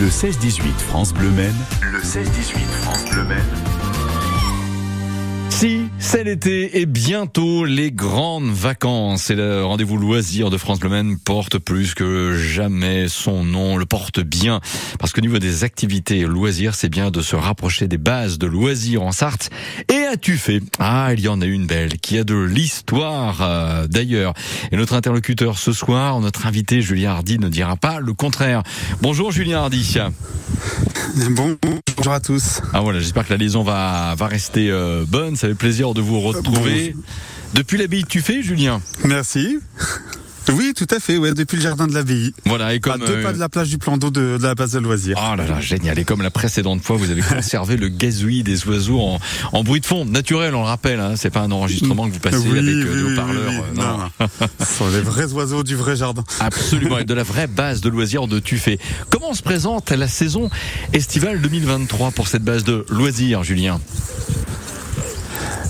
Le 16-18 France Bleu Maine. Le 16-18 France Bleu Maine. Si, c'est l'été et bientôt les grandes vacances. Et le rendez-vous loisir de France Bleu porte plus que jamais son nom, le porte bien. Parce que niveau des activités loisirs, c'est bien de se rapprocher des bases de loisirs en Sarthe. Et as-tu fait? Ah, il y en a une belle, qui a de l'histoire euh, d'ailleurs. Et notre interlocuteur ce soir, notre invité Julien Hardy ne dira pas le contraire. Bonjour Julien Hardy. bonjour à tous. Ah voilà, j'espère que la liaison va, va rester euh, bonne. Ça fait plaisir de vous retrouver. Depuis l'abbaye tu fais, Julien Merci. Oui, tout à fait, ouais, depuis le jardin de l'abbaye. Voilà, et comme. À deux pas de la plage du plan d'eau de, la base de loisirs. Oh là là, génial. Et comme la précédente fois, vous avez conservé le gazouillis des oiseaux en, bruit de fond, naturel, on le rappelle, hein, c'est pas un enregistrement que vous passez avec euh, haut-parleurs. non, Ce sont les vrais oiseaux du vrai jardin. Absolument, et de la vraie base de loisirs de Tuffet. Comment se présente la saison estivale 2023 pour cette base de loisirs, Julien?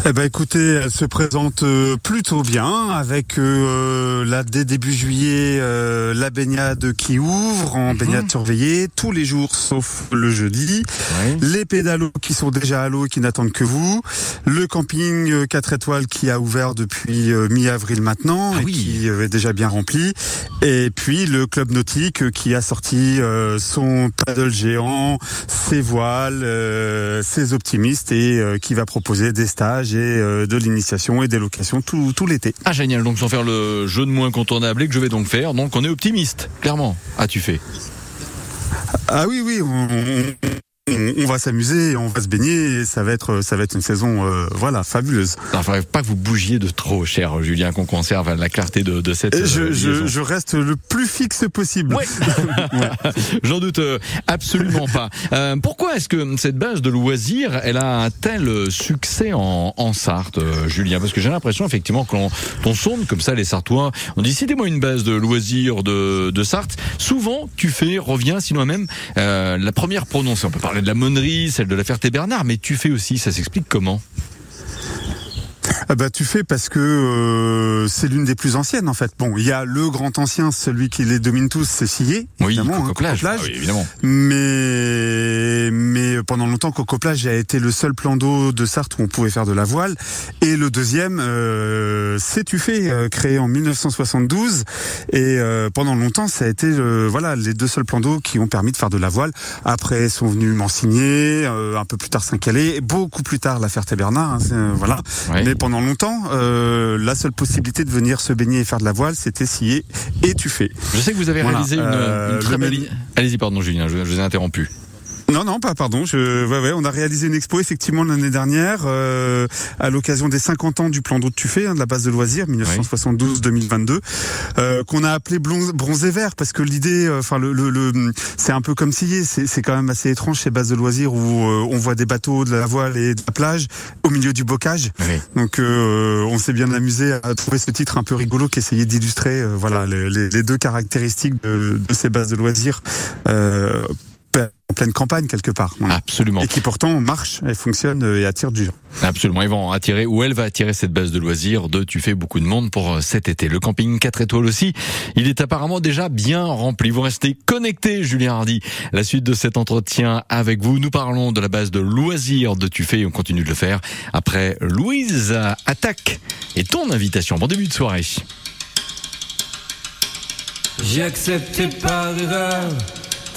Eh ben écoutez, elle se présente euh, plutôt bien avec euh, là dès début juillet euh, la baignade qui ouvre en mhm. baignade surveillée tous les jours sauf le jeudi. Les pédalos qui sont déjà à l'eau et qui n'attendent que vous. Le camping 4 étoiles qui a ouvert depuis mi-avril maintenant ah et qui est déjà bien rempli. Et puis le club nautique qui a sorti son paddle géant, ses voiles, ses optimistes et qui va proposer des stages euh, de l'initiation et des locations tout, tout l'été. Ah génial, donc sans faire le jeu de moins incontournable et que je vais donc faire, donc on est optimiste, clairement. As-tu fait ah oui, oui, on, va s'amuser, on va se baigner, et ça va être, ça va être une saison, euh, voilà, fabuleuse. Il ne faudrait pas que vous bougiez de trop, cher Julien, qu'on conserve la clarté de, de cette. Je, euh, je, je, reste le plus fixe possible. Ouais. J'en doute euh, absolument pas. Euh, pourquoi est-ce que cette base de loisirs, elle a un tel succès en, en Sarthe, Julien? Parce que j'ai l'impression effectivement qu'on on sonde comme ça les Sartois, on dit citez-moi une base de loisirs de, de Sarthe. Souvent, tu fais, reviens, sinon même la première prononcée. On peut parler de la Monnerie, celle de la Ferté-Bernard, mais tu fais aussi, ça s'explique comment? Ah bah tu fais parce que euh, c'est l'une des plus anciennes en fait. Bon, il y a le grand ancien, celui qui les domine tous, c'est Sillé, oui, évidemment, hein, ah oui, évidemment. Mais mais pendant longtemps, Coco Plage a été le seul plan d'eau de Sarthe où on pouvait faire de la voile. Et le deuxième, euh, c'est Tuffet, euh, créé en 1972. Et euh, pendant longtemps, ça a été voilà les deux seuls plans d'eau qui ont permis de faire de la voile. Après, sont venus Mansigné, un peu plus tard Saint-Calais, beaucoup plus tard la Ferté-Bernard. Hein, voilà. Mais pendant longtemps, euh, la seule possibilité de venir se baigner et faire de la voile, c'était scier et. Je sais que vous avez réalisé une, une très belle... Allez-y, pardon Julien, je, je vous ai interrompu. Non, non, pas pardon. Je, ouais, ouais, on a réalisé une expo effectivement l'année dernière euh, à l'occasion des 50 ans du plan d'eau de Tuffet, hein, de la base de loisirs 1972-2022, euh, qu'on a appelé bronzé vert parce que l'idée, euh, enfin le, le, c'est un peu comme si c'est quand même assez étrange ces bases de loisirs où euh, on voit des bateaux, de la voile et de la plage au milieu du bocage. Donc euh, on s'est bien amusé à trouver ce titre un peu rigolo qui essayait d'illustrer voilà les, les, deux caractéristiques de, de, ces bases de loisirs en pleine campagne quelque part. Absolument. Et qui pourtant marche, elle fonctionne et attire du gens. Absolument. Ils vont attirer, ou elle va attirer cette base de loisirs de tu fais beaucoup de monde pour euh, cet été. Le camping 4 étoiles aussi, il est apparemment déjà bien rempli. Vous restez connectés, Julien Hardy. La suite de cet entretien avec vous, nous parlons de la base de loisirs de tu fais et on continue de le faire après Louise Attaque et ton invitation. Bon début de soirée. J'ai accepté par erreur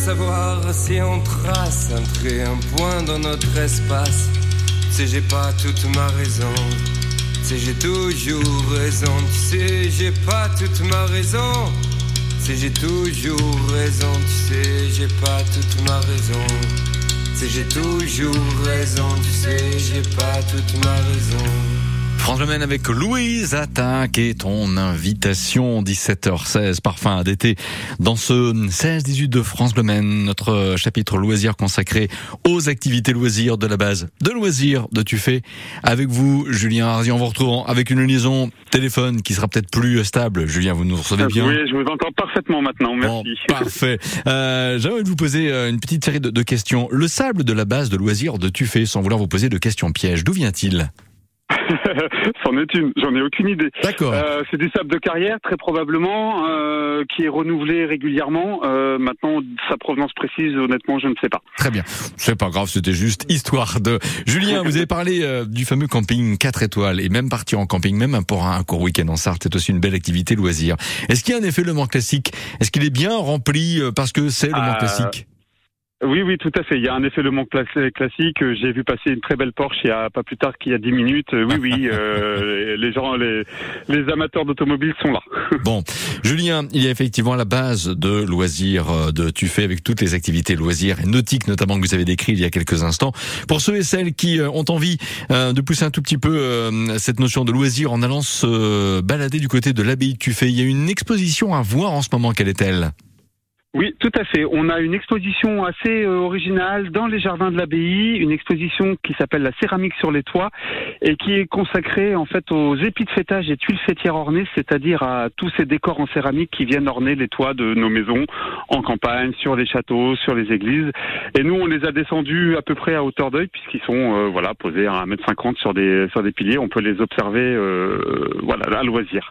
Savoir si on trace un trait, un point dans notre espace. Tu j'ai pas toute ma raison. Tu j'ai toujours raison. Tu sais, j'ai pas toute ma raison. Tu j'ai toujours raison. Tu sais, j'ai pas toute ma raison. Tu j'ai toujours raison. Tu sais, j'ai pas toute ma raison. France Le avec Louise Attaque et ton invitation 17h16 parfum d'été dans ce 16-18 de France Le notre chapitre loisirs consacré aux activités loisirs de la base de loisirs de Tufé. Avec vous, Julien Hardy, on vous retrouve avec une liaison téléphone qui sera peut-être plus stable. Julien, vous nous recevez bien? Oui, je vous entends parfaitement maintenant, merci. parfait. Euh, J'aimerais vous poser euh, une petite série de, de questions. Le sable de la base de loisirs de Tufé, sans vouloir vous poser de questions pièges, d'où vient-il? C'en est une, j'en ai aucune idée. D'accord. Euh, c'est du sable de carrière, très probablement, euh, qui est renouvelé régulièrement. Euh, maintenant, sa provenance précise, honnêtement, je ne sais pas. Très bien. C'est pas grave, c'était juste histoire de. Julien, vous avez parlé euh, du fameux camping 4 étoiles et même partir en camping, même pour un court week-end en Sarthe, c'est aussi une belle activité loisir. Est-ce qu'il y a un effet Le Mans classique? Est-ce qu'il est bien rempli euh, parce que c'est Le Mans classique? Oui, oui, tout à fait. Il y a un effet Le Mans classique. J'ai vu passer une très belle Porsche il y a pas plus tard qu'il y a 10 minutes. Oui, oui, euh, les gens, les, les amateurs d'automobiles sont là. Bon, Julien, il y a effectivement la base de loisirs euh, de Tuffet avec toutes les activités loisirs et nautiques notamment que vous avez décrit il y a quelques instants. Pour ceux et celles qui euh, ont envie de pousser un tout petit peu cette notion de loisir en allant se balader du côté de l'abbaye de Tuffet, il y a une exposition à voir en ce moment. Quelle est-elle? Oui, tout à fait. On a une exposition assez euh, originale dans les jardins de l'abbaye, une exposition qui s'appelle la céramique sur les toits et qui est consacrée en fait aux épis de fêtage et tuiles fêtières ornées, c'est-à-dire à tous ces décors en céramique qui viennent orner les toits de nos maisons en campagne, sur les châteaux, sur les églises. Et nous, on les a descendus à peu près à hauteur d'œil puisqu'ils sont euh, voilà posés à 1m50 sur des sur des piliers. On peut les observer euh, voilà à loisir.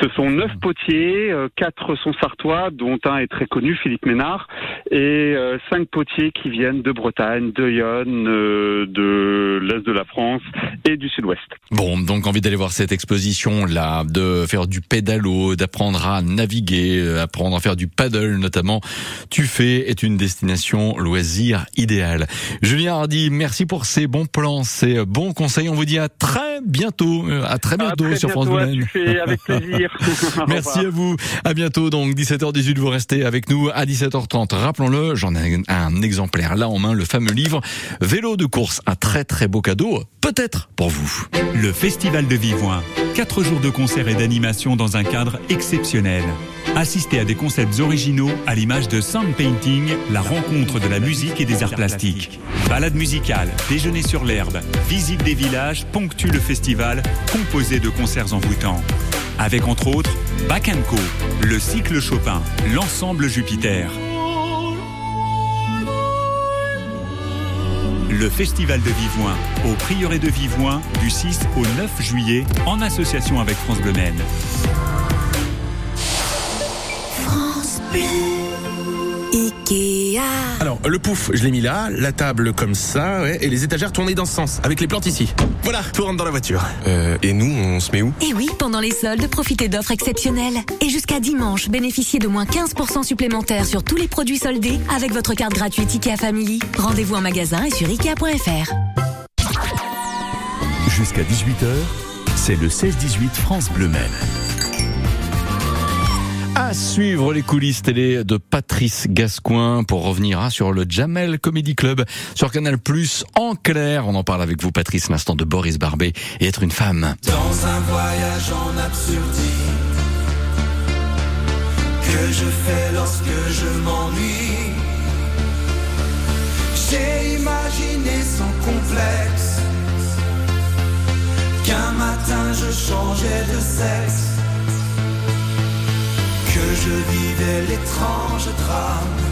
Ce sont neuf potiers, quatre sont sartois, dont un est très connu Philippe Ménard, et euh, cinq potiers qui viennent de Bretagne, de Yonne, euh, de l'Est de la France et du Sud-Ouest. Bon, donc envie d'aller voir cette exposition-là, de faire du pédalo, d'apprendre à naviguer, euh, apprendre à faire du paddle notamment. Tu fais est une destination loisir idéale. Julien Hardy, merci pour ces bons plans, ces bons conseils. On vous dit à très bientôt, à très bientôt sur France Bleu. avec plaisir. merci à vous. À bientôt. Donc 17h18, vous restez avec nous à 17h30. Rappelons-le, j'en ai un exemplaire là en main, le fameux livre Vélo de course, un très très beau cadeau, peut-être pour vous. Le Festival de Vivoin, quatre jours de concerts et d'animation dans un cadre exceptionnel. Assistez à des concepts originaux à l'image de Sound Painting, la rencontre de la musique et des arts plastiques. Balade musicale, déjeuner sur l'herbe, visite des villages ponctuent le festival composé de concerts envoûtants avec entre autres Bac le cycle Chopin, l'ensemble Jupiter. Le Festival de Vivoin au Prieuré de Vivoin du 6 au 9 juillet en association avec France Bleu France Bleu. Alors, le pouf, je l'ai mis là, la table comme ça, et les étagères tournées dans ce sens, avec les plantes ici. Voilà, tout rentre dans la voiture. Euh, et nous, on se met où? Eh oui, pendant les soldes, profitez d'offres exceptionnelles. Et jusqu'à dimanche, bénéficiez de moins 15% supplémentaires sur tous les produits soldés avec votre carte gratuite IKEA Family. Rendez-vous en magasin et sur IKEA.fr. Jusqu'à 18h, c'est le 16-18 France Bleu Même. À suivre les coulisses télé de Patrice Gascoin pour revenir hein, sur le Jamel Comedy Club sur Canal Plus en clair. On en parle avec vous, Patrice, l'instant de Boris Barbet et être une femme. Dans un voyage en absurdie que je fais lorsque je m'ennuie, j'ai imaginé sans complexe qu'un matin je changeais de sexe je vivais l'étrange drame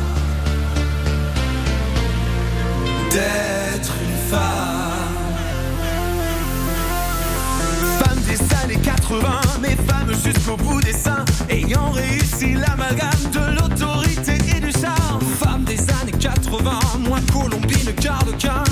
d'être une femme. Femme des années 80, mais femme jusqu'au bout des seins, ayant réussi l'amalgame de l'autorité et du charme. Femme des années 80, moins Colombine Carlequin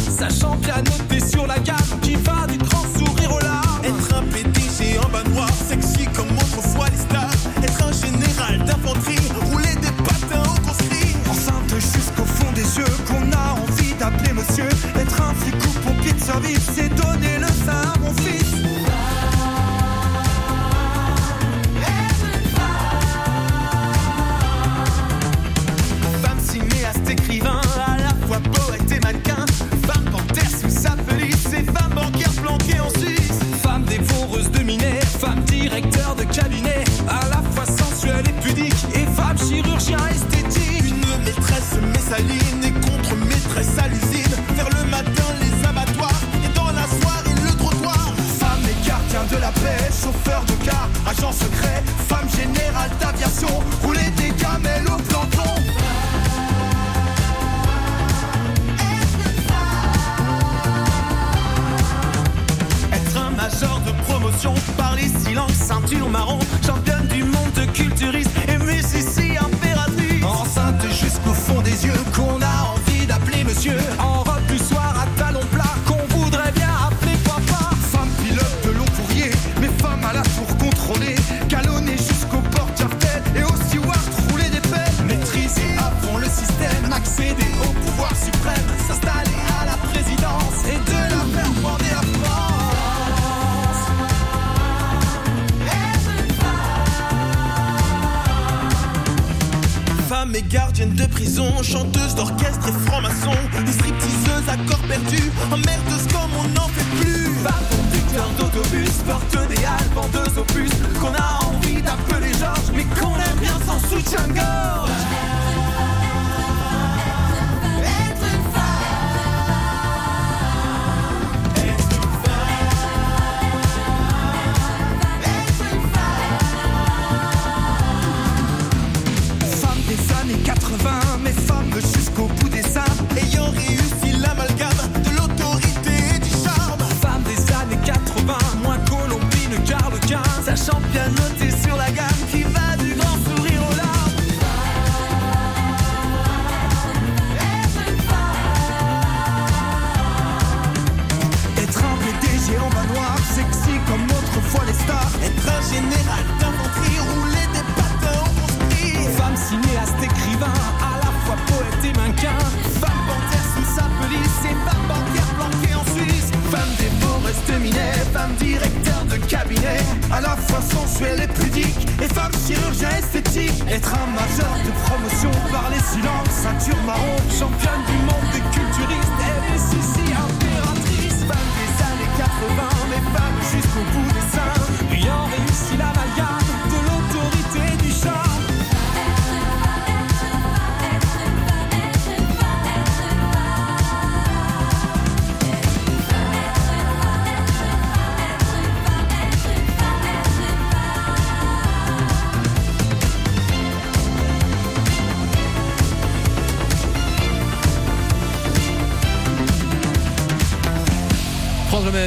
femme générale d'aviation rouler des gamelles au planton. Être un major de promotion, parler silence, ceinture marron, championne du monde de culturiste, aimer sensuelle et pudique. Et femme chirurgien esthétique. Être un majeur de promotion par les silences. Ceinture marron, championne du monde des culturistes. Elle est ici impératrice. Femme des années 80 Mais femme jusqu'au bout des seins. Ayant réussi la maillard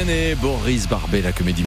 Et Boris Barbet, la comédie